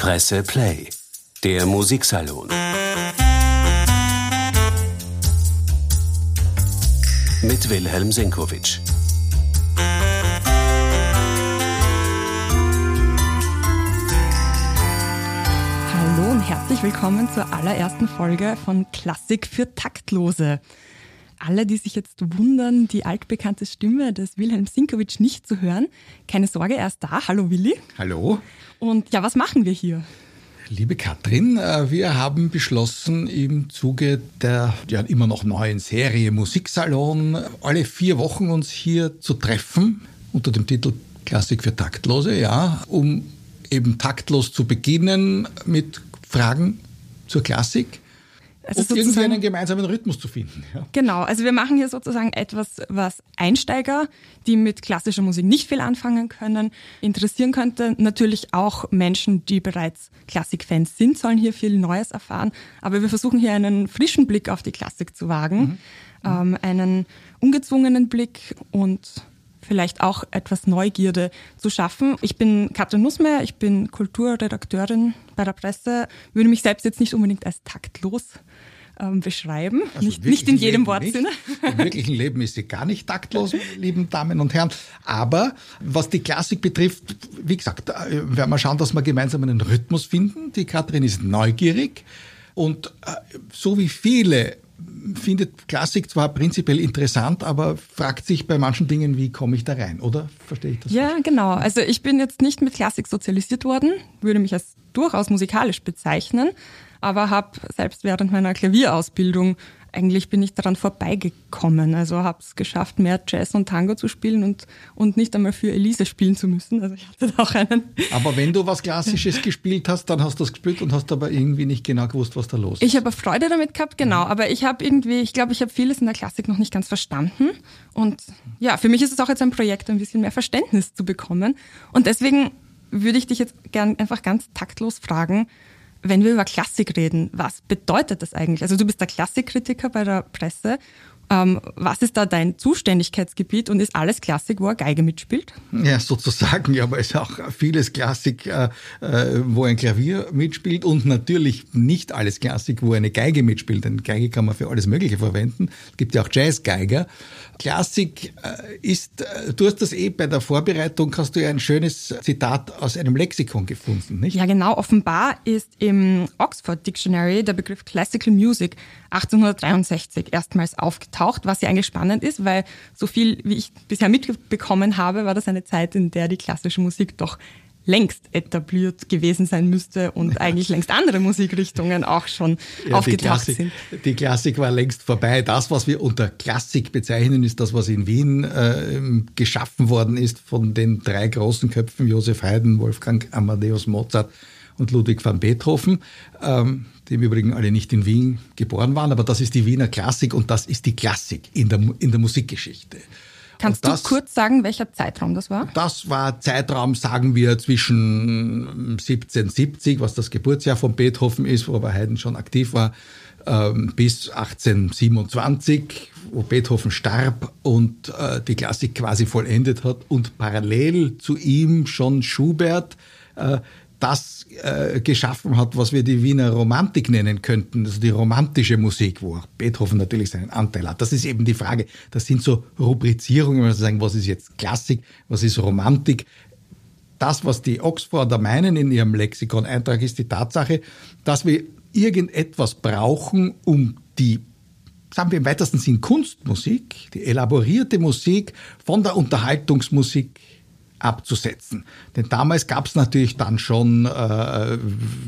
Presse Play, der Musiksalon. Mit Wilhelm Senkowitsch. Hallo und herzlich willkommen zur allerersten Folge von Klassik für Taktlose. Alle, die sich jetzt wundern, die altbekannte Stimme des Wilhelm Sinkowitsch nicht zu hören, keine Sorge, er ist da. Hallo Willi. Hallo. Und ja, was machen wir hier? Liebe Katrin, äh, wir haben beschlossen, im Zuge der ja, immer noch neuen Serie Musiksalon alle vier Wochen uns hier zu treffen unter dem Titel Klassik für Taktlose, ja, um eben taktlos zu beginnen mit Fragen zur Klassik Also und irgendwie einen gemeinsamen Rhythmus zu finden. Ja. Genau, also wir machen hier sozusagen etwas, was Einsteiger, die mit klassischer Musik nicht viel anfangen können, interessieren könnte. Natürlich auch Menschen, die bereits Klassikfans sind, sollen hier viel Neues erfahren. Aber wir versuchen hier einen frischen Blick auf die Klassik zu wagen, ähm, einen ungezwungenen Blick und vielleicht auch etwas Neugierde zu schaffen. Ich bin Katrin Nussmeier, ich bin Kulturredakteurin bei der Presse, würde mich selbst jetzt nicht unbedingt als taktlos ähm, beschreiben, Also nicht, nicht in jedem Leben Wortsinne. Nicht. Im wirklichen Leben ist sie gar nicht taktlos, meine lieben Damen und Herren. Aber was die Klassik betrifft, wie gesagt, äh, werden wir schauen, dass wir gemeinsam einen Rhythmus finden. Die Katrin ist neugierig und äh, so wie viele findet Klassik zwar prinzipiell interessant, aber fragt sich bei manchen Dingen, wie komme ich da rein, oder? Verstehe ich das? Ja, genau. Also ich bin jetzt nicht mit Klassik sozialisiert worden, würde mich als durchaus musikalisch bezeichnen, aber habe selbst während meiner Klavierausbildung eigentlich bin ich daran vorbeigekommen. Also habe es geschafft, mehr Jazz und Tango zu spielen und, und nicht einmal für Elise spielen zu müssen. Also ich hatte da auch einen. Aber wenn du was Klassisches gespielt hast, dann hast du das gespielt und hast aber irgendwie nicht genau gewusst, was da los ist. Ich habe Freude damit gehabt, genau. Aber ich habe irgendwie, ich glaube, ich habe vieles in der Klassik noch nicht ganz verstanden. Und ja, für mich ist es auch jetzt ein Projekt, ein bisschen mehr Verständnis zu bekommen. Und deswegen würde ich dich jetzt gern einfach ganz taktlos fragen, wenn wir über Klassik reden, was bedeutet das eigentlich? Also du bist der Klassikkritiker bei der Presse. Ähm, was ist da dein Zuständigkeitsgebiet und ist alles Klassik, wo er Geige mitspielt? Ja, sozusagen, ja, aber es ist auch vieles Klassik, äh, äh, wo ein Klavier mitspielt und natürlich nicht alles Klassik, wo eine Geige mitspielt. Denn Geige kann man für alles Mögliche verwenden. Es gibt ja auch Jazzgeiger. Klassik äh, ist, äh, du hast das eh bei der Vorbereitung, hast du ja ein schönes Zitat aus einem Lexikon gefunden, nicht? Ja, genau. Offenbar ist im Oxford Dictionary der Begriff Classical Music 1863 erstmals aufgetaucht, was ja eigentlich spannend ist, weil so viel, wie ich bisher mitbekommen habe, war das eine Zeit, in der die klassische Musik doch längst etabliert gewesen sein müsste und eigentlich längst andere Musikrichtungen auch schon Ja, die, aufgetaucht Klassik, sind. die Klassik war längst vorbei. Das, was wir unter Klassik bezeichnen, ist das, was in Wien äh, geschaffen worden ist von den drei großen Köpfen, Josef Haydn, Wolfgang Amadeus Mozart und Ludwig van Beethoven, ähm, die im Übrigen alle nicht in Wien geboren waren, aber das ist die Wiener Klassik und das ist die Klassik in der, in der Musikgeschichte. Kannst Und du das- kurz sagen, welcher Zeitraum das war? Das war Zeitraum, sagen wir, zwischen 1770, was das Geburtsjahr von Beethoven ist, wo aber Haydn schon aktiv war, ähm, bis 1827, wo Beethoven starb und äh, die Klassik quasi vollendet hat und parallel zu ihm schon Schubert äh, das äh, geschaffen hat, was wir die Wiener Romantik nennen könnten, also die romantische Musik, wo auch Beethoven natürlich seinen Anteil hat. Das ist eben die Frage. Das sind so Rubrizierungen, wenn wir sagen, was ist jetzt Klassik, was ist Romantik. Das, was die Oxforder meinen in ihrem Lexikon-Eintrag, ist die Tatsache, dass wir irgendetwas brauchen, um die sagen wir im weitesten Sinn Kunstmusik, die elaborierte Musik von der Unterhaltungsmusik abzusetzen. Denn damals gab es natürlich dann schon äh,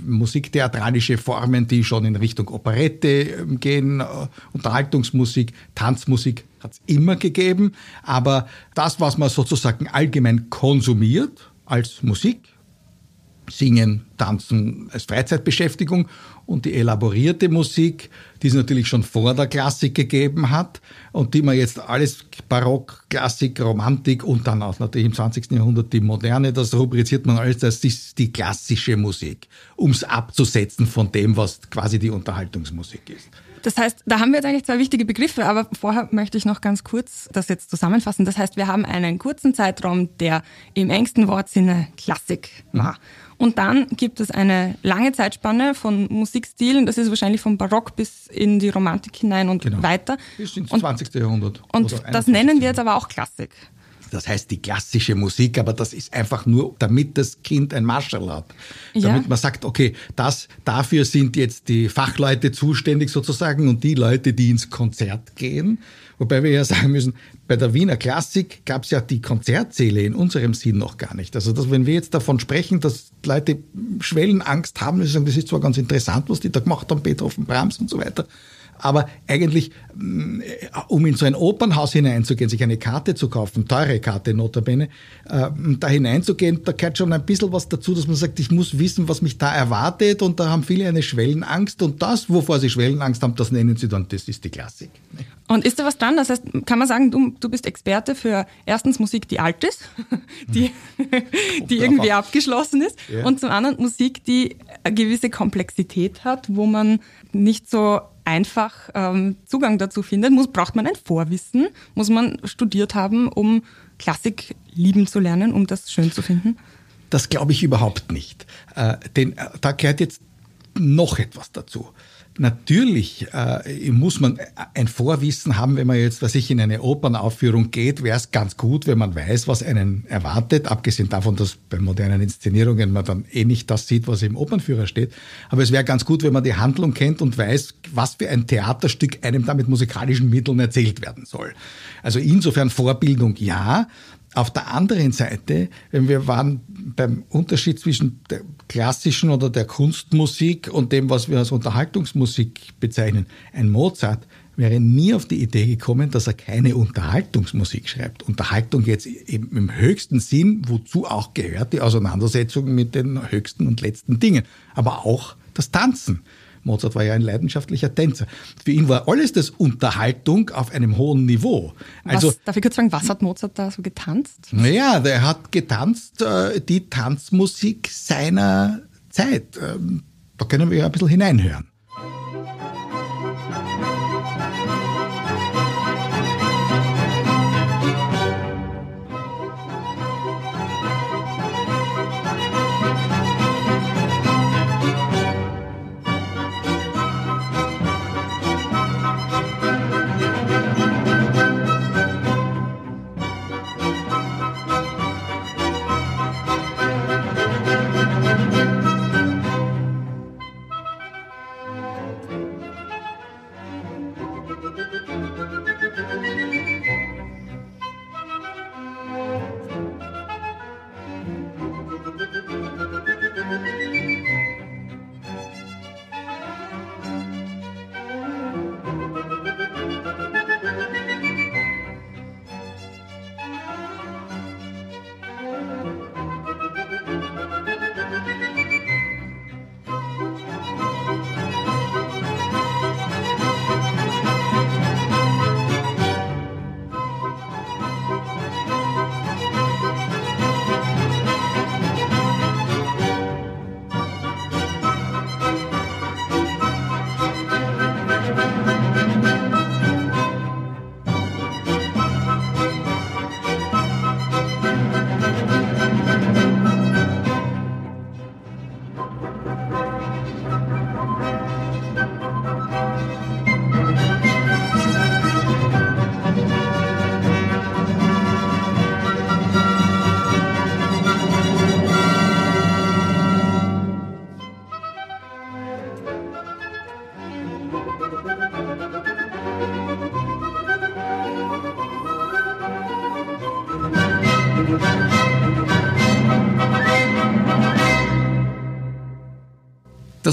musiktheatralische Formen, die schon in Richtung Operette äh, gehen, äh, Unterhaltungsmusik, Tanzmusik hat es immer gegeben. Aber das, was man sozusagen allgemein konsumiert als Musik, Singen, Tanzen als Freizeitbeschäftigung und die elaborierte Musik, die es natürlich schon vor der Klassik gegeben hat und die man jetzt alles Barock, Klassik, Romantik und dann auch natürlich im 20. Jahrhundert die Moderne, das rubriziert man alles, ist die klassische Musik, um es abzusetzen von dem, was quasi die Unterhaltungsmusik ist. Das heißt, da haben wir jetzt eigentlich zwei wichtige Begriffe, aber vorher möchte ich noch ganz kurz das jetzt zusammenfassen. Das heißt, wir haben einen kurzen Zeitraum, der im engsten Wortsinne Klassik war. Und dann gibt es eine lange Zeitspanne von Musikstilen, das ist wahrscheinlich vom Barock bis in die Romantik hinein und genau. weiter. Bis ins 20. Jahrhundert. Und das nennen wir jetzt aber auch Klassik. Das heißt die klassische Musik, aber das ist einfach nur, damit das Kind ein Marschall hat. Ja. Damit man sagt, okay, das, dafür sind jetzt die Fachleute zuständig sozusagen und die Leute, die ins Konzert gehen. Wobei wir ja sagen müssen, bei der Wiener Klassik gab es ja die Konzertsäle in unserem Sinn noch gar nicht. Also dass, wenn wir jetzt davon sprechen, dass Leute Schwellenangst haben, sagen, das ist zwar ganz interessant, was die da gemacht haben, Beethoven, Brahms und so weiter, aber eigentlich, mm, um in so ein Opernhaus hineinzugehen, sich eine Karte zu kaufen, teure Karte notabene, äh, da hineinzugehen, da gehört schon ein bisschen was dazu, dass man sagt, ich muss wissen, was mich da erwartet und da haben viele eine Schwellenangst und das, wovor sie Schwellenangst haben, das nennen sie dann, das ist die Klassik. Und ist da was dran? Das heißt, kann man sagen, du, du bist Experte für erstens Musik, die alt ist, die, die irgendwie abgeschlossen ist, ja. und zum anderen Musik, die eine gewisse Komplexität hat, wo man nicht so einfach ähm, Zugang dazu findet, muss, braucht man ein Vorwissen, muss man studiert haben, um Klassik lieben zu lernen, um das schön zu finden? Das glaube ich überhaupt nicht. Äh, denn äh, da gehört jetzt noch etwas dazu. Natürlich äh, muss man ein Vorwissen haben, wenn man jetzt, was ich in eine Opernaufführung geht, wäre es ganz gut, wenn man weiß, was einen erwartet, abgesehen davon, dass bei modernen Inszenierungen man dann eh nicht das sieht, was im Opernführer steht. Aber es wäre ganz gut, wenn man die Handlung kennt und weiß, was für ein Theaterstück einem da mit musikalischen Mitteln erzählt werden soll. Also insofern Vorbildung ja, auf der anderen Seite, wenn wir waren beim Unterschied zwischen der klassischen oder der Kunstmusik und dem, was wir als Unterhaltungsmusik bezeichnen, ein Mozart wäre nie auf die Idee gekommen, dass er keine Unterhaltungsmusik schreibt. Unterhaltung jetzt eben im höchsten Sinn, wozu auch gehört die Auseinandersetzung mit den höchsten und letzten Dingen, aber auch das Tanzen. Mozart war ja ein leidenschaftlicher Tänzer. Für ihn war alles das Unterhaltung auf einem hohen Niveau. Also, was, darf ich kurz fragen, was hat Mozart da so getanzt? Naja, der hat getanzt äh, die Tanzmusik seiner Zeit. Ähm, da können wir ja ein bisschen hineinhören.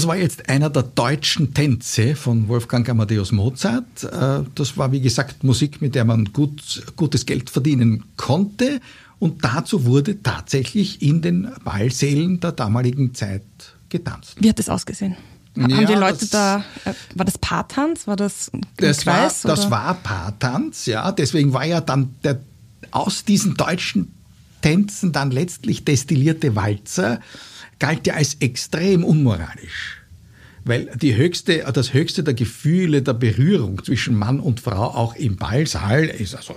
Das war jetzt einer der deutschen Tänze von Wolfgang Amadeus Mozart. Äh, das war, wie gesagt, Musik, mit der man gut, gutes Geld verdienen konnte. Und dazu wurde tatsächlich in den Ballsälen der damaligen Zeit getanzt. Wie hat das ausgesehen? Ja, Haben die Leute das, da, äh, war das Paartanz? War das das Kreis, war, Das war Paartanz, ja. Deswegen war ja dann der, aus diesen deutschen Tänzen dann letztlich destillierte Walzer galt ja als extrem unmoralisch. weil die höchste, das höchste der Gefühle der Berührung zwischen Mann und Frau auch im Ballsaal ist also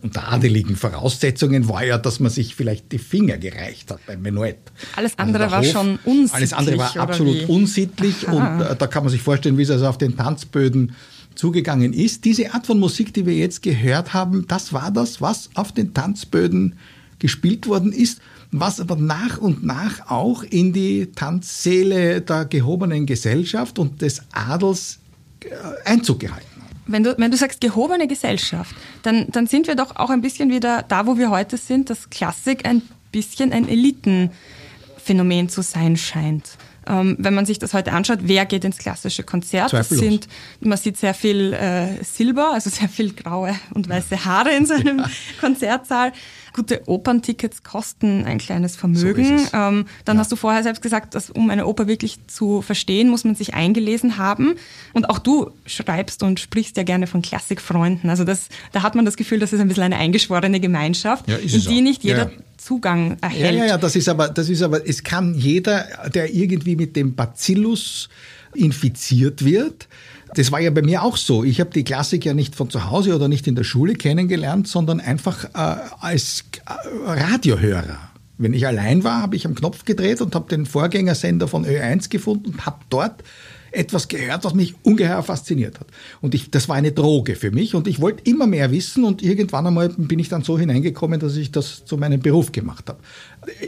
unter adeligen Voraussetzungen war ja, dass man sich vielleicht die Finger gereicht hat beim Menuett. Alles andere also war Hof, schon unsittlich. Alles andere war absolut wie? unsittlich Aha. und äh, da kann man sich vorstellen, wie es also auf den Tanzböden zugegangen ist. Diese Art von Musik, die wir jetzt gehört haben, das war das, was auf den Tanzböden gespielt worden ist, was aber nach und nach auch in die Tanzsäle der gehobenen Gesellschaft und des Adels äh, Einzug gehalten hat. Wenn du, wenn du sagst gehobene Gesellschaft, dann, dann sind wir doch auch ein bisschen wieder da, wo wir heute sind, dass Klassik ein bisschen ein Elitenphänomen zu sein scheint. Ähm, wenn man sich das heute anschaut, wer geht ins klassische Konzert? Das sind, man sieht sehr viel äh, Silber, also sehr viel graue und weiße Haare in so einem Konzertsaal. Gute Operntickets kosten ein kleines Vermögen. So ähm, dann ja. hast du vorher selbst gesagt, dass um eine Oper wirklich zu verstehen, muss man sich eingelesen haben. Und auch du schreibst und sprichst ja gerne von Klassikfreunden. Also das, da hat man das Gefühl, das ist ein bisschen eine eingeschworene Gemeinschaft, ja, in die auch. nicht jeder ja. Zugang erhält. Ja, ja, ja, das ist aber, das ist aber, es kann jeder, der irgendwie mit dem Bacillus infiziert wird, das war ja bei mir auch so. Ich habe die Klassik ja nicht von zu Hause oder nicht in der Schule kennengelernt, sondern einfach äh, als äh, Radiohörer. Wenn ich allein war, habe ich am Knopf gedreht und habe den Vorgängersender von Ö1 gefunden und habe dort etwas gehört, was mich ungeheuer fasziniert hat. Und ich, das war eine Droge für mich und ich wollte immer mehr wissen und irgendwann einmal bin ich dann so hineingekommen, dass ich das zu meinem Beruf gemacht habe.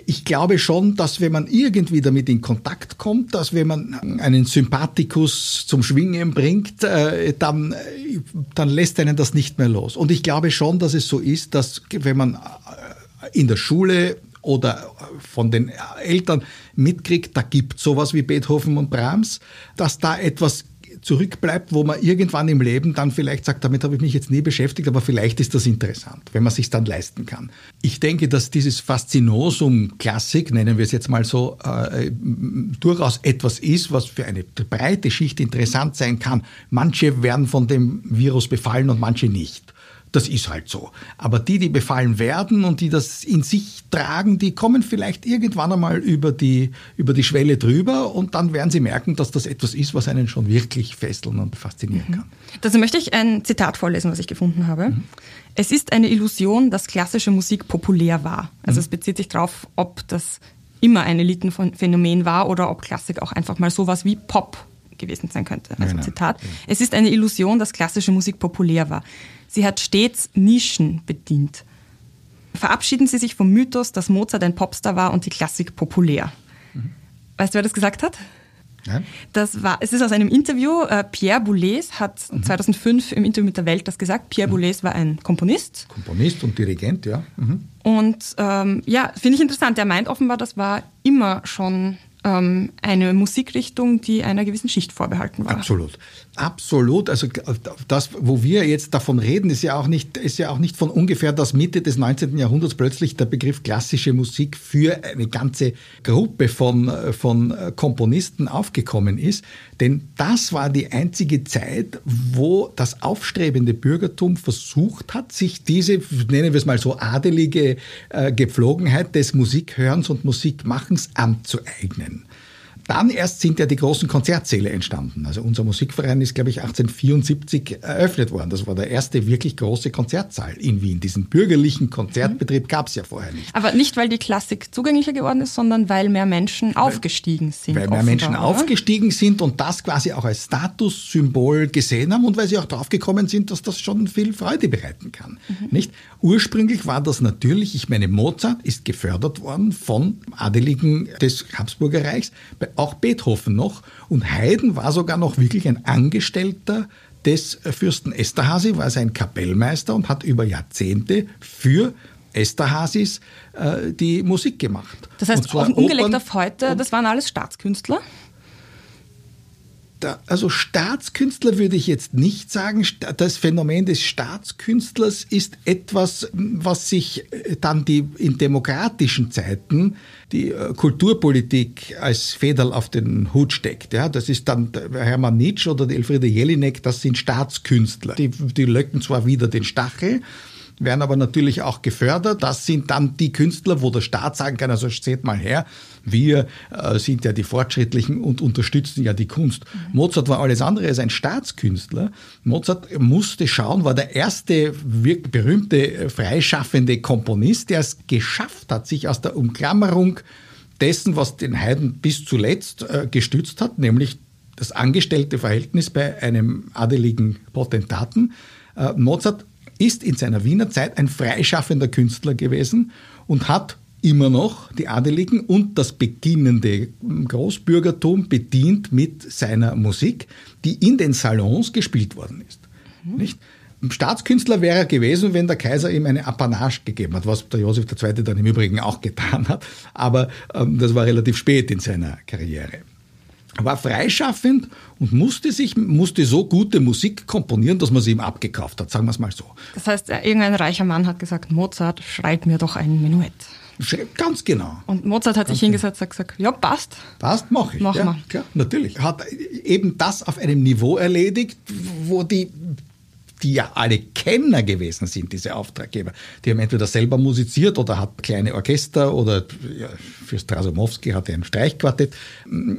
Ich glaube schon, dass wenn man irgendwie damit in Kontakt kommt, dass wenn man einen Sympathikus zum Schwingen bringt, äh, dann, dann lässt einen das nicht mehr los. Und ich glaube schon, dass es so ist, dass wenn man in der Schule oder von den Eltern mitkriegt, da gibt es sowas wie Beethoven und Brahms, dass da etwas zurückbleibt, wo man irgendwann im Leben dann vielleicht sagt, damit habe ich mich jetzt nie beschäftigt, aber vielleicht ist das interessant, wenn man sich dann leisten kann. Ich denke, dass dieses Faszinosum Klassik, nennen wir es jetzt mal so, äh, durchaus etwas ist, was für eine breite Schicht interessant sein kann. Manche werden von dem Virus befallen und manche nicht. Das ist halt so. Aber die, die befallen werden und die das in sich tragen, die kommen vielleicht irgendwann einmal über die, über die Schwelle drüber und dann werden sie merken, dass das etwas ist, was einen schon wirklich fesseln und faszinieren mhm. kann. Dazu möchte ich ein Zitat vorlesen, was ich gefunden habe. Mhm. Es ist eine Illusion, dass klassische Musik populär war. Also mhm. es bezieht sich darauf, ob das immer ein Elitenphänomen war oder ob Klassik auch einfach mal sowas wie Pop gewesen sein könnte. Also nein, Zitat. Es ist eine Illusion, dass klassische Musik populär war. Sie hat stets Nischen bedient. Verabschieden Sie sich vom Mythos, dass Mozart ein Popstar war und die Klassik populär. Mhm. Weißt du, wer das gesagt hat? Nein. Das war, es ist aus einem Interview. Äh, Pierre Boulez hat mhm. 2005 im Interview mit der Welt das gesagt. Pierre mhm. Boulez war ein Komponist. Komponist und Dirigent, ja. Mhm. Und ähm, ja, finde ich interessant. Er meint offenbar, das war immer schon ähm, eine Musikrichtung, die einer gewissen Schicht vorbehalten war. Absolut. Absolut. Also das, wo wir jetzt davon reden, ist ja auch nicht, ist ja auch nicht von ungefähr, dass Mitte des 19. Jahrhunderts plötzlich der Begriff klassische Musik für eine ganze Gruppe von, von Komponisten aufgekommen ist. Denn das war die einzige Zeit, wo das aufstrebende Bürgertum versucht hat, sich diese, nennen wir es mal so, adelige äh, Gepflogenheit des Musikhörens und Musikmachens anzueignen. And. Dann erst sind ja die großen Konzertsäle entstanden. Also unser Musikverein ist, glaube ich, 1874 eröffnet worden. Das war der erste wirklich große Konzertsaal in Wien. Diesen bürgerlichen Konzertbetrieb gab es ja vorher nicht. Aber nicht, weil die Klassik zugänglicher geworden ist, sondern weil mehr Menschen weil, aufgestiegen sind. Weil mehr Menschen oder? aufgestiegen sind und das quasi auch als Statussymbol gesehen haben und weil sie auch draufgekommen sind, dass das schon viel Freude bereiten kann. Mhm. Nicht? Ursprünglich war das natürlich, ich meine, Mozart ist gefördert worden von Adeligen des Habsburger Reichs auch Beethoven noch. Und Haydn war sogar noch wirklich ein Angestellter des Fürsten Esterhazy, war sein Kapellmeister und hat über Jahrzehnte für Esterhazys äh, die Musik gemacht. Das heißt, auch umgelegt auf heute, das waren alles Staatskünstler? Also Staatskünstler würde ich jetzt nicht sagen. Das Phänomen des Staatskünstlers ist etwas, was sich äh, dann die in demokratischen Zeiten die äh, Kulturpolitik als Federl auf den Hut steckt. Ja, das ist dann Hermann Nietzsche oder die Elfriede Jelinek, das sind Staatskünstler. Die, die löcken zwar wieder den Stachel, werden aber natürlich auch gefördert. Das sind dann die Künstler, wo der Staat sagen kann, also seht mal her, wir äh, sind ja die Fortschrittlichen und unterstützen ja die Kunst. Mhm. Mozart war alles andere als ein Staatskünstler. Mozart musste schauen, war der erste berühmte äh, freischaffende Komponist, der es geschafft hat, sich aus der Umklammerung dessen, was den Heiden bis zuletzt äh, gestützt hat, nämlich das angestellte Verhältnis bei einem adeligen Potentaten. Äh, Mozart ist in seiner Wiener Zeit ein freischaffender Künstler gewesen und hat immer noch die Adeligen und das beginnende Großbürgertum bedient mit seiner Musik, die in den Salons gespielt worden ist. Mhm. Nicht? Staatskünstler wäre er gewesen, wenn der Kaiser ihm eine Apanage gegeben hat, was der Josef II. dann im Übrigen auch getan hat. Aber ähm, das war relativ spät in seiner Karriere. War freischaffend und musste sich, musste so gute Musik komponieren, dass man sie ihm abgekauft hat, sagen wir es mal so. Das heißt, irgendein reicher Mann hat gesagt, Mozart, schreib mir doch ein Menuett. Ganz genau. Und Mozart hat Ganz sich hingesetzt und gesagt, ja, passt. Passt, mache ich. Mach ja, mal. Klar, natürlich. Hat eben das auf einem Niveau erledigt, wo die die ja alle Kenner gewesen sind, diese Auftraggeber. Die haben entweder selber musiziert oder hat kleine Orchester oder ja, für Strasomowski hat er ein Streichquartett.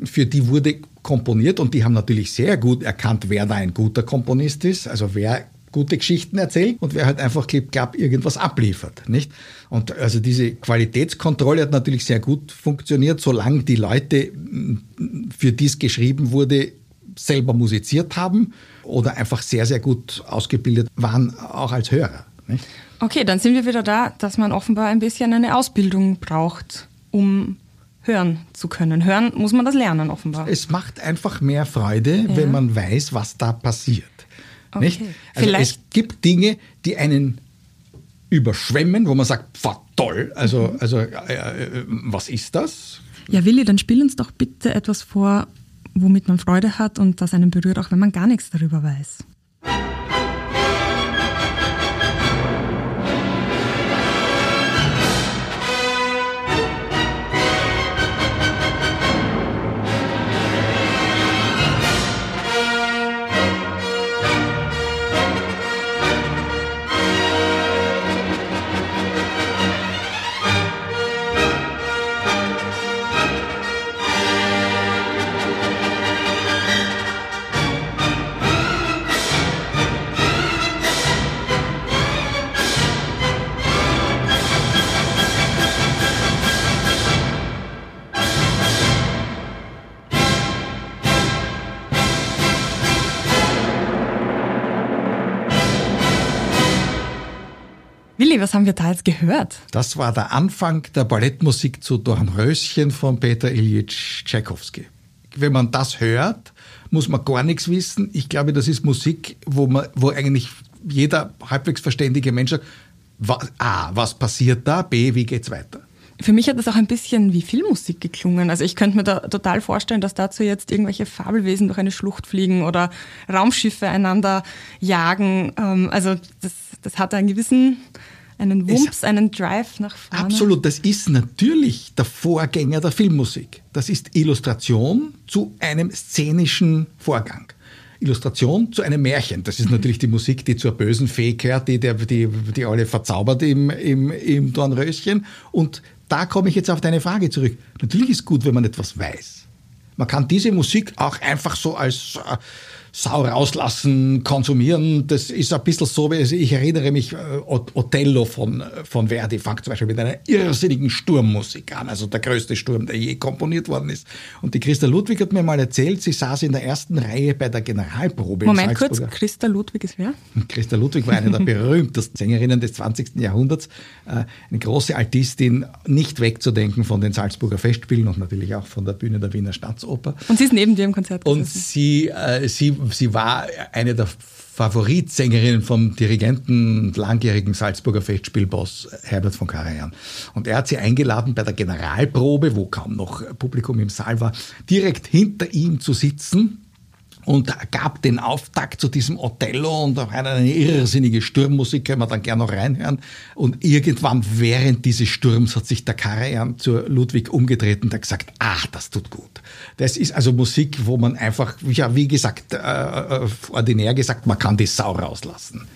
Für die wurde komponiert und die haben natürlich sehr gut erkannt, wer da ein guter Komponist ist, also wer gute Geschichten erzählt und wer halt einfach klipp klapp irgendwas abliefert, nicht? Und also diese Qualitätskontrolle hat natürlich sehr gut funktioniert, solange die Leute, für die es geschrieben wurde, selber musiziert haben oder einfach sehr, sehr gut ausgebildet waren, auch als Hörer. Nicht? Okay, dann sind wir wieder da, dass man offenbar ein bisschen eine Ausbildung braucht, um hören zu können. Hören muss man das lernen, offenbar. Es macht einfach mehr Freude, ja. wenn man weiß, was da passiert. Okay. Nicht? Also Vielleicht. es gibt Dinge, die einen überschwemmen, wo man sagt, toll, also, mhm. also äh, äh, was ist das? Ja, Willi, dann spiel uns doch bitte etwas vor, womit man Freude hat und das einen berührt, auch wenn man gar nichts darüber weiß. Haben wir da jetzt gehört? Das war der Anfang der Ballettmusik zu Dornröschen von Peter Ilyich Tchaikovsky. Wenn man das hört, muss man gar nichts wissen. Ich glaube, das ist Musik, wo, man, wo eigentlich jeder halbwegs verständige Mensch sagt, was, A, was passiert da? B, wie geht's weiter? Für mich hat das auch ein bisschen wie Filmmusik geklungen. Also ich könnte mir da total vorstellen, dass dazu jetzt irgendwelche Fabelwesen durch eine Schlucht fliegen oder Raumschiffe einander jagen. Ähm, also das, das hat einen gewissen einen Wumps, einen Drive nach vorne. Absolut, das ist natürlich der Vorgänger der Filmmusik. Das ist Illustration zu einem szenischen Vorgang. Illustration zu einem Märchen. Das ist natürlich die Musik, die zur bösen Fee gehört, die, die, die alle verzaubert im, im, im Dornröschen. Und da komme ich jetzt auf deine Frage zurück. Natürlich ist gut, wenn man etwas weiß. Man kann diese Musik auch einfach so als äh, Sau rauslassen, konsumieren. Das ist ein bisschen so, wie ich erinnere mich, äh, Othello von, von Verdi fängt zum Beispiel mit einer irrsinnigen Sturmmusik an, also der größte Sturm, der je komponiert worden ist. Und die Christa Ludwig hat mir mal erzählt, sie saß in der ersten Reihe bei der Generalprobe. Moment kurz, Christa Ludwig ist wer? Christa Ludwig war eine der berühmtesten Sängerinnen des 20. Jahrhunderts, äh, eine große Altistin, nicht wegzudenken von den Salzburger Festspielen und natürlich auch von der Bühne der Wiener Staatsoper. Und sie ist neben dir im Konzert gesessen. Und sie, äh, sie sie war eine der Favoritsängerinnen vom Dirigenten und langjährigen Salzburger Festspielboss Herbert von Karajan. Und er hat sie eingeladen bei der Generalprobe, wo kaum noch Publikum im Saal war, direkt hinter ihm zu sitzen und gab den Auftakt zu diesem Othello und eine irrsinnige Sturmmusik, können wir dann gerne noch reinhören. Und irgendwann während dieses Sturms hat sich der Karajan zu Ludwig umgedreht und hat gesagt, ach, das tut gut. Das ist also Musik, wo man einfach, ja, wie gesagt, äh, äh ordinär gesagt, man kann die Sau rauslassen.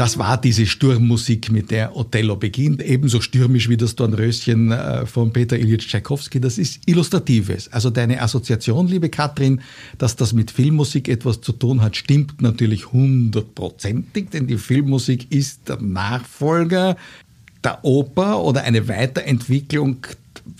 Das war diese Sturmmusik, mit der Othello beginnt, ebenso stürmisch wie das Dornröschen äh, von Peter Ilyich Tchaikovsky. Das ist Illustratives. Also deine Assoziation, liebe Katrin, dass das mit Filmmusik etwas zu tun hat, stimmt natürlich hundertprozentig, denn die Filmmusik ist der Nachfolger der Oper oder eine Weiterentwicklung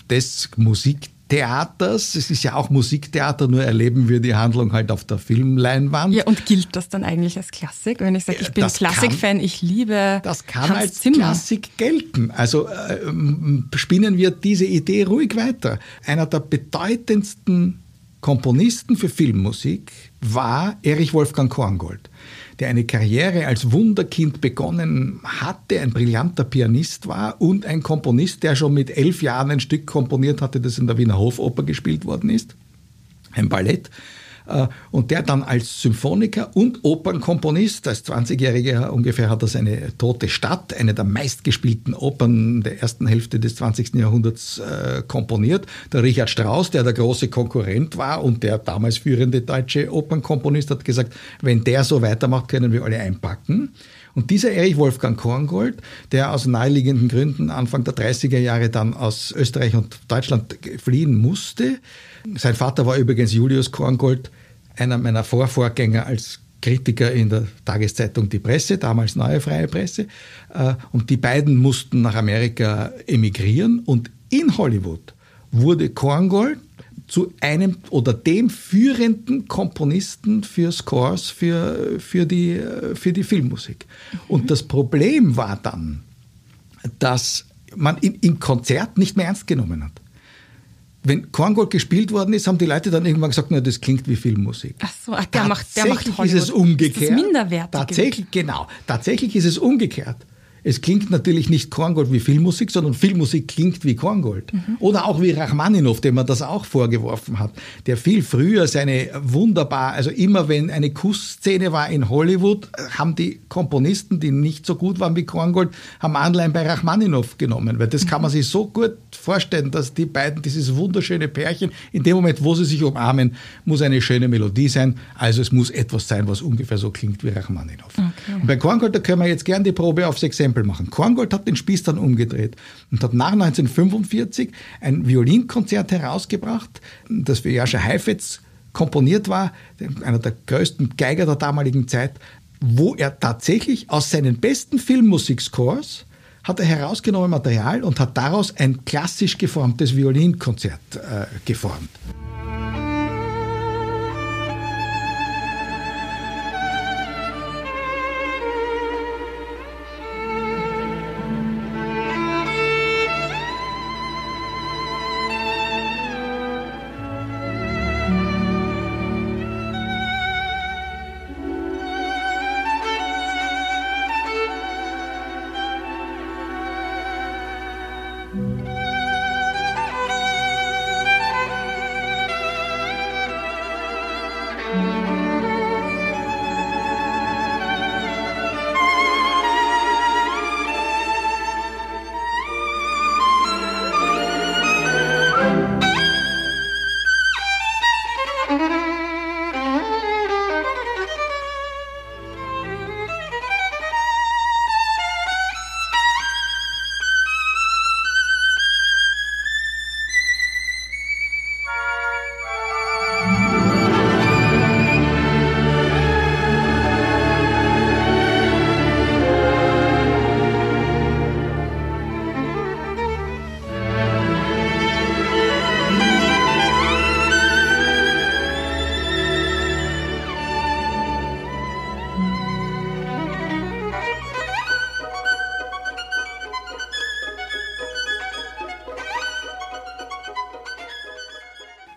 des Musik Theaters. Es ist ja auch Musiktheater, nur erleben wir die Handlung halt auf der Filmleinwand. Ja, und gilt das dann eigentlich als Klassik? Wenn ich sage, ich bin Klassikfan, ich liebe Das kann Hans als Zimmer. Klassik gelten. Also äh, spinnen wir diese Idee ruhig weiter. Einer der bedeutendsten Komponisten für Filmmusik war Erich Wolfgang Korngold der eine Karriere als Wunderkind begonnen hatte, ein brillanter Pianist war und ein Komponist, der schon mit elf Jahren ein Stück komponiert hatte, das in der Wiener Hofoper gespielt worden ist. Ein Ballett und der dann als Symphoniker und Opernkomponist, als 20-Jähriger ungefähr hat er seine Tote Stadt, eine der meistgespielten Opern der ersten Hälfte des 20. Jahrhunderts äh, komponiert. Der Richard Strauss, der der große Konkurrent war und der damals führende deutsche Opernkomponist, hat gesagt, wenn der so weitermacht, können wir alle einpacken. Und dieser Erich Wolfgang Korngold, der aus naheliegenden Gründen Anfang der 30er Jahre dann aus Österreich und Deutschland fliehen musste, sein Vater war übrigens Julius Korngold, einer meiner Vorvorgänger als Kritiker in der Tageszeitung Die Presse, damals Neue Freie Presse. Äh, und die beiden mussten nach Amerika emigrieren. Und in Hollywood wurde Korngold zu einem oder dem führenden Komponisten für Scores für, für, die, für die Filmmusik. Und das Problem war dann, dass man ihn im Konzert nicht mehr ernst genommen hat wenn Korngold gespielt worden ist, haben die Leute dann irgendwann gesagt, na, das klingt wie Filmmusik. Ach so, der macht, der macht Hollywood. ist es umgekehrt. Das ist minderwertig. Tatsächlich, genau. Tatsächlich ist es umgekehrt. Es klingt natürlich nicht Korngold wie Filmmusik, sondern Filmmusik klingt wie Korngold. Mhm. Oder auch wie Rachmaninow, dem man das auch vorgeworfen hat, der viel früher seine wunderbar, also immer wenn eine Kussszene war in Hollywood, haben die Komponisten, die nicht so gut waren wie Korngold, haben Anleihen bei Rachmaninow genommen, weil das mhm. kann man mhm. sich so gut vorstellen, dass die beiden, dieses wunderschöne Pärchen, in dem Moment, wo sie sich umarmen, muss eine schöne Melodie sein. Also es muss etwas sein, was ungefähr so klingt wie Rachmaninow. Okay. Und bei Korngold, da können wir jetzt gerne die Probe auf 6 Stempel machen. Korngold hat den Spieß dann umgedreht und hat nach 1945 ein Violinkonzert herausgebracht, das für Jascha Heifetz komponiert war, einer der größten Geiger der damaligen Zeit, wo er tatsächlich aus seinen besten Filmmusikscores hat er herausgenommen Material und hat daraus ein klassisch geformtes Violinkonzert äh, geformt.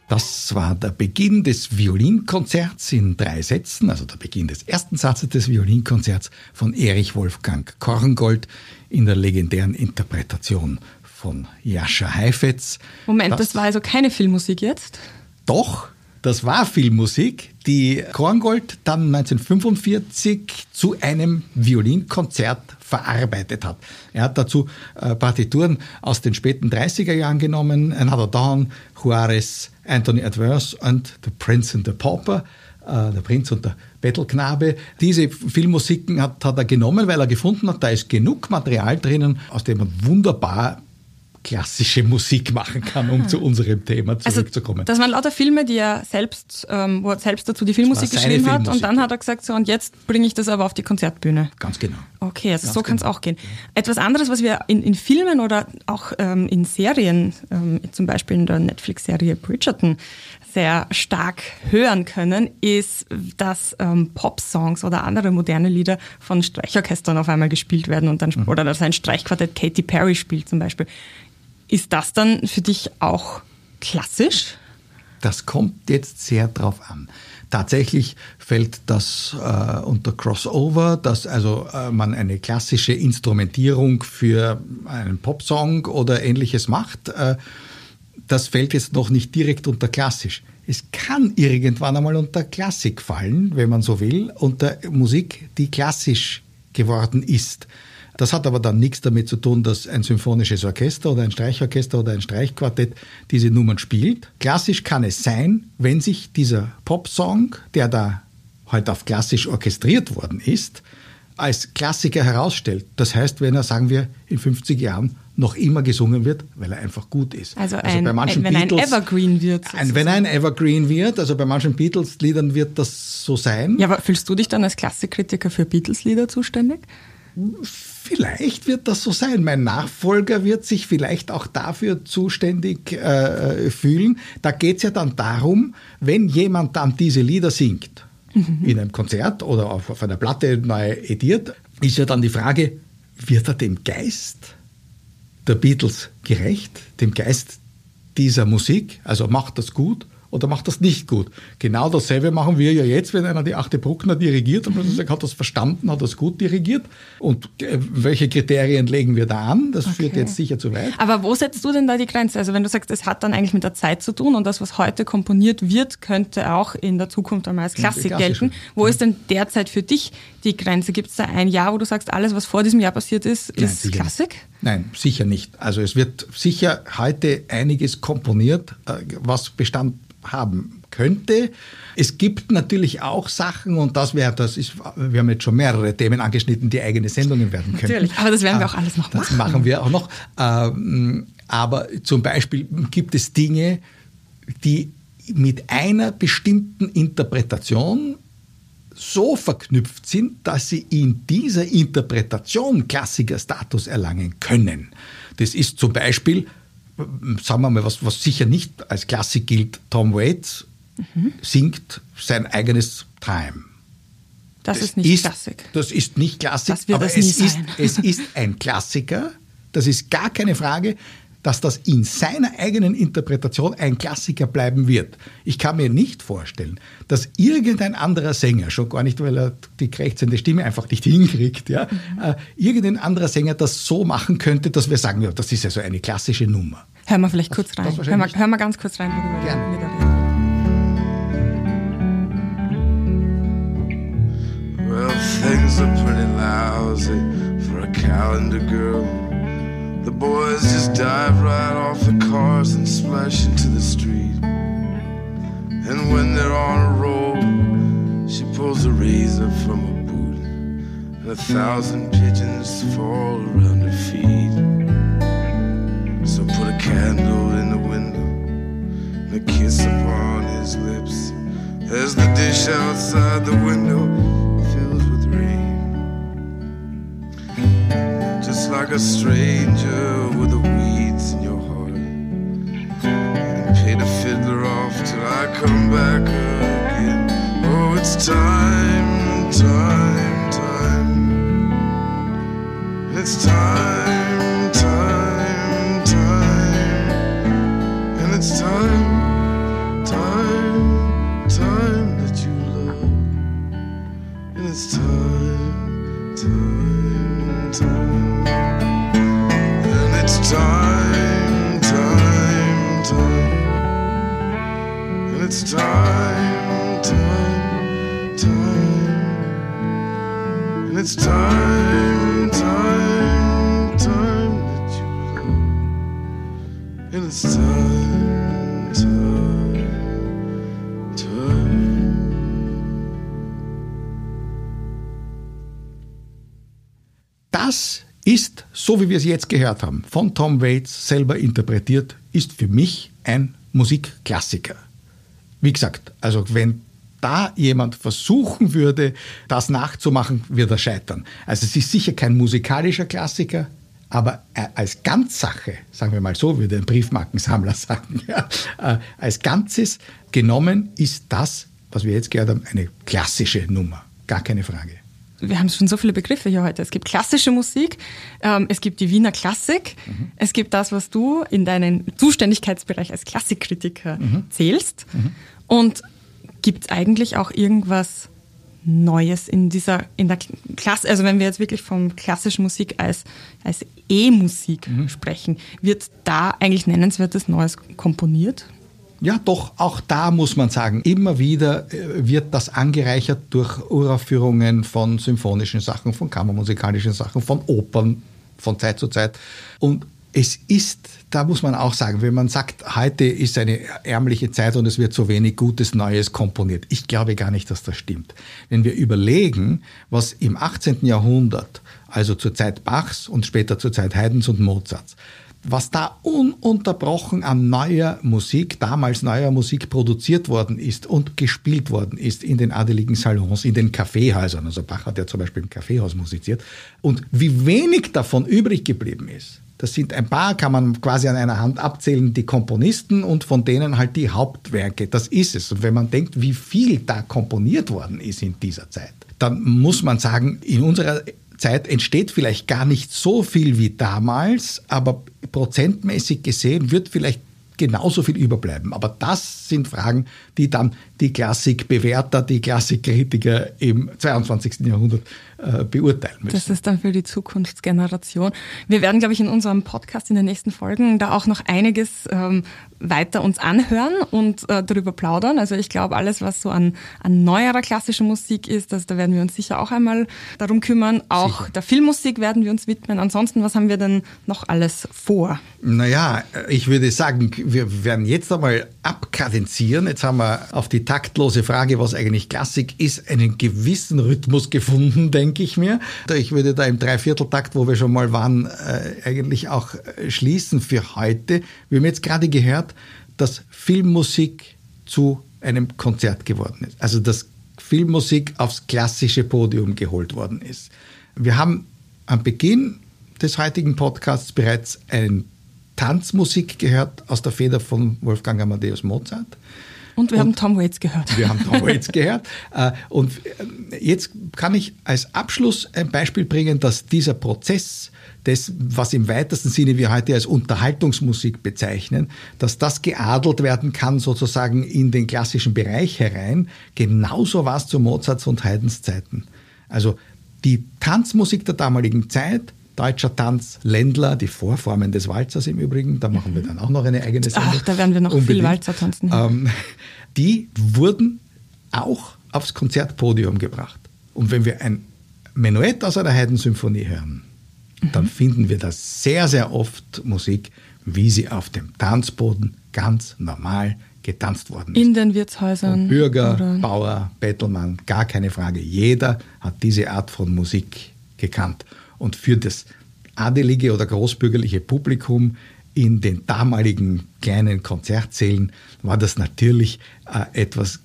Das war der Beginn des Violinkonzerts in drei Sätzen, also der Beginn des ersten Satzes des Violinkonzerts von Erich Wolfgang Korngold in der legendären Interpretation von Jascha Heifetz. Moment, das, das war also keine Filmmusik jetzt? Doch, das war Filmmusik, die Korngold dann 1945 zu einem Violinkonzert verarbeitet hat. Er hat dazu äh, Partituren aus den späten 30er Jahren genommen, Another Dawn, Juarez, Anthony Adverse und The Prince and the Pauper äh, der Prinz und der Bettelknabe. Diese Filmmusiken hat, hat er genommen, weil er gefunden hat, da ist genug Material drinnen, aus dem man wunderbar klassische Musik machen kann, um ah. zu unserem Thema also, zurückzukommen. Also, das waren lauter Filme, die er selbst, ähm, wo er selbst dazu die Filmmusik geschrieben hat und dann hat er gesagt, so und jetzt bringe ich das aber auf die Konzertbühne. Ganz genau. Okay, also Ganz so kann es genau. auch gehen. Etwas anderes, was wir in, in Filmen oder auch ähm, in Serien, ähm, zum Beispiel in der Netflix-Serie Bridgerton, sehr stark hören können, ist, dass ähm, Pop-Songs oder andere moderne Lieder von Streichorchestern auf einmal gespielt werden und dann mhm. oder dass ein Streichquartett Katy Perry spielt zum Beispiel. Ist das dann für dich auch klassisch? Das kommt jetzt sehr drauf an. Tatsächlich fällt das äh, unter Crossover, dass also äh, man eine klassische Instrumentierung für einen Popsong oder ähnliches macht. Äh, das fällt jetzt noch nicht direkt unter klassisch. Es kann irgendwann einmal unter Klassik fallen, wenn man so will, unter Musik, die klassisch geworden ist. Das hat aber dann nichts damit zu tun, dass ein symphonisches Orchester oder ein Streichorchester oder ein Streichquartett diese Nummern spielt. Klassisch kann es sein, wenn sich dieser Popsong, der da heute auf klassisch orchestriert worden ist, als Klassiker herausstellt. Das heißt, wenn er, sagen wir, in 50 Jahren noch immer gesungen wird, weil er einfach gut ist. Also, also ein, bei manchen wenn Beatles, ein Evergreen wird. Ein, wenn ein Evergreen wird, also bei manchen Beatles-Liedern wird das so sein. Ja, aber fühlst du dich dann als Klassikkritiker für Beatles-Lieder zuständig? Vielleicht wird das so sein. Mein Nachfolger wird sich vielleicht auch dafür zuständig äh, fühlen. Da geht es ja dann darum, wenn jemand dann diese Lieder singt, mhm. in einem Konzert oder auf, auf einer Platte neu ediert, ist ja dann die Frage, wird er dem Geist der Beatles gerecht, dem Geist dieser Musik? Also macht das gut? Oder macht das nicht gut. Genau dasselbe machen wir ja jetzt, wenn einer die achte Bruckner dirigiert und man sagt, hat das verstanden, hat das gut dirigiert und äh, welche Kriterien legen wir da an? Das okay. führt jetzt sicher zu weit. Aber wo setzt du denn da die Grenze? Also wenn du sagst, es hat dann eigentlich mit der Zeit zu tun und das, was heute komponiert wird, könnte auch in der Zukunft einmal als Klassik gelten. Wo ist denn derzeit für dich die Grenze? Gibt es da ein Jahr, wo du sagst, alles, was vor diesem Jahr passiert ist, Nein, ist Klassik? Nein, sicher nicht. Also es wird sicher heute einiges komponiert, äh, was Bestand haben könnte. Es gibt natürlich auch Sachen, und das wäre, das ist, wir haben jetzt schon mehrere Themen angeschnitten, die eigene Sendungen werden können. Natürlich, aber das werden wir auch alles noch machen. Das machen wir auch noch. Ähm, aber zum Beispiel gibt es Dinge, die mit einer bestimmten Interpretation so verknüpft sind, dass sie in dieser Interpretation Klassikerstatus erlangen können. Das ist zum Beispiel sagen wir mal, was, was sicher nicht als Klassik gilt, Tom Waits mhm. singt sein eigenes Time. Das, das ist nicht ist, Klassik. Das ist nicht Klassik, aber es ist, es ist ein Klassiker. Das ist gar keine Frage, dass das in seiner eigenen Interpretation ein Klassiker bleiben wird. Ich kann mir nicht vorstellen, dass irgendein anderer Sänger, schon gar nicht, weil er die krächzende Stimme einfach nicht hinkriegt, ja, mhm. äh, irgendein anderer Sänger das so machen könnte, dass wir sagen, ja, das ist ja so eine klassische Nummer. Hören wir vielleicht kurz rein. Hören wir, hör mal ganz kurz rein, worüber Gerne. wir da reden. Well, things are pretty lousy for a calendar girl. The boys just dive right off the cars and splash into the street. And when they're on a roll, she pulls a razor from her boot, and a thousand pigeons fall around her feet. So put a candle in the window, and a kiss upon his lips, as the dish outside the window like a stranger with the weeds in your heart. And pay the fiddler off till I come back again. Oh, it's time, time, time. It's time, so wie wir es jetzt gehört haben, von Tom Waits selber interpretiert, ist für mich ein Musikklassiker. Wie gesagt, also wenn da jemand versuchen würde, das nachzumachen, wird er scheitern. Also es ist sicher kein musikalischer Klassiker, aber als Ganzsache, sagen wir mal so, würde ein Briefmarkensammler sagen, ja, äh, als Ganzes genommen ist das, was wir jetzt gehört haben, eine klassische Nummer. Gar keine Frage wir haben schon so viele Begriffe hier heute. Es gibt klassische Musik, ähm, es gibt die Wiener Klassik, mhm. es gibt das, was du in deinen Zuständigkeitsbereich als Klassikkritiker mhm. zählst. Mhm. Und gibt es eigentlich auch irgendwas Neues in dieser, in der Klasse, also wenn wir jetzt wirklich von klassischer Musik als, als E-Musik mhm. sprechen, wird da eigentlich nennenswertes Neues komponiert? Ja, doch, auch da muss man sagen, immer wieder äh, wird das angereichert durch Uraufführungen von symphonischen Sachen, von kammermusikalischen Sachen, von Opern von Zeit zu Zeit. Und es ist, da muss man auch sagen, wenn man sagt, heute ist eine ärmliche Zeit und es wird so wenig Gutes Neues komponiert. Ich glaube gar nicht, dass das stimmt. Wenn wir überlegen, was im 18. Jahrhundert, also zur Zeit Bachs und später zur Zeit Haydns und Mozarts, was da ununterbrochen an neuer Musik, damals neuer Musik produziert worden ist und gespielt worden ist in den adeligen Salons, in den Kaffeehäusern. Also Bach hat ja zum Beispiel im Kaffeehaus musiziert. Und wie wenig davon übrig geblieben ist, das sind ein paar, kann man quasi an einer Hand abzählen, die Komponisten und von denen halt die Hauptwerke. Das ist es. Und wenn man denkt, wie viel da komponiert worden ist in dieser Zeit, dann muss man sagen, in unserer Zeit entsteht vielleicht gar nicht so viel wie damals, aber prozentmäßig gesehen wird vielleicht genauso viel überbleiben. Aber das sind Fragen, die dann die Klassikbewerter, die Klassikkritiker im 22. Jahrhundert äh, beurteilen müssen. Das ist dann für die Zukunftsgeneration. Wir werden, glaube ich, in unserem Podcast in den nächsten Folgen da auch noch einiges ähm, weiter uns anhören und äh, darüber plaudern. Also ich glaube, alles, was so an, an neuerer klassischer Musik ist, das, da werden wir uns sicher auch einmal darum kümmern. Auch sicher. der Filmmusik werden wir uns widmen. Ansonsten, was haben wir denn noch alles vor? Naja, ich würde sagen, wir werden jetzt einmal abkadenzieren. Jetzt haben wir auf die taktlose Frage, was eigentlich Klassik ist, einen gewissen Rhythmus gefunden, denke ich mir. Ich würde da im Dreivierteltakt, wo wir schon mal waren, äh, eigentlich auch äh, schließen für heute. Wir haben jetzt gerade gehört, dass Filmmusik zu einem Konzert geworden ist. Also dass Filmmusik aufs klassische Podium geholt worden ist. Wir haben am Beginn des heutigen Podcasts bereits ein Tanzmusik gehört aus der Feder von Wolfgang Amadeus Mozart. Und wir und haben Tom Waits gehört. Wir haben Tom Waits gehört. Äh, und äh, jetzt kann ich als Abschluss ein Beispiel bringen, dass dieser Prozess, das, was im weitesten Sinne wir heute als Unterhaltungsmusik bezeichnen, dass das geadelt werden kann, sozusagen in den klassischen Bereich herein. Genauso war es zu Mozarts und Haydns Zeiten. Also die Tanzmusik der damaligen Zeit deutscher Tanz, Ländler, die Vorformen des Walzers im Übrigen, da machen wir dann auch noch eine eigene Sendung. Ach, da werden wir noch Unbedingt. viel Walzer tanzen. Ähm, die wurden auch aufs Konzertpodium gebracht. Und wenn wir ein Menuett aus einer Heidensymphonie hören, mhm. dann finden wir da sehr, sehr oft Musik, wie sie auf dem Tanzboden ganz normal getanzt worden ist. In den Wirtshäusern. Von Bürger, oder? Bauer, Bettelmann, gar keine Frage. Jeder hat diese Art von Musik gekannt. Und für das adelige oder großbürgerliche Publikum in den damaligen kleinen Konzertsälen war das natürlich äh, etwas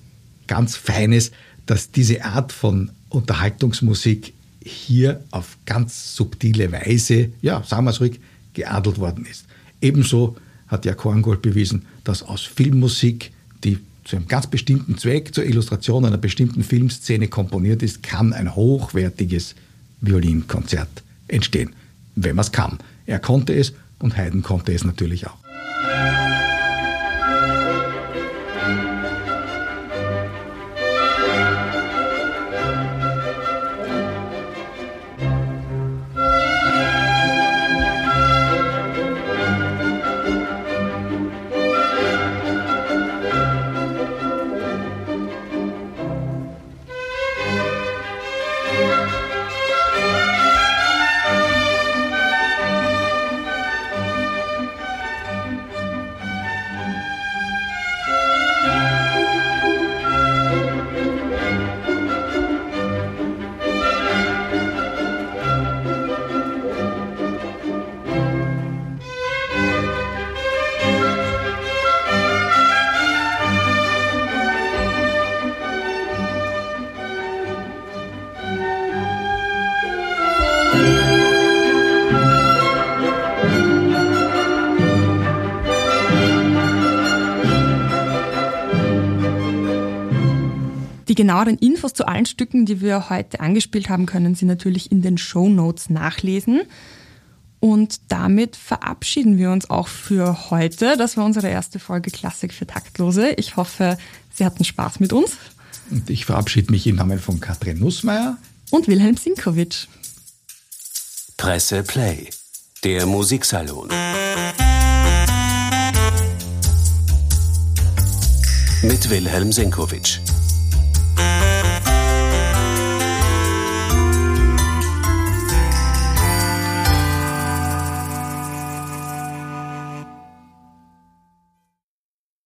ganz Feines, dass diese Art von Unterhaltungsmusik hier auf ganz subtile Weise, ja, sagen wir es ruhig, geadelt worden ist. Ebenso hat ja Korngold bewiesen, dass aus Filmmusik, die zu einem ganz bestimmten Zweck, zur Illustration einer bestimmten Filmszene komponiert ist, kann ein hochwertiges Violinkonzert entstehen, wenn man es kann. Er konnte es und Haydn konnte es natürlich auch. Genaueren Infos zu allen Stücken, die wir heute angespielt haben, können Sie natürlich in den Show Notes nachlesen. Und damit verabschieden wir uns auch für heute. Das war unsere erste Folge Klassik für Taktlose. Ich hoffe, Sie hatten Spaß mit uns. Und ich verabschiede mich im Namen von Katrin Nussmeier und Wilhelm Sinkowitsch. Presse Play, der Musiksalon. Mit Wilhelm Sinkowitsch.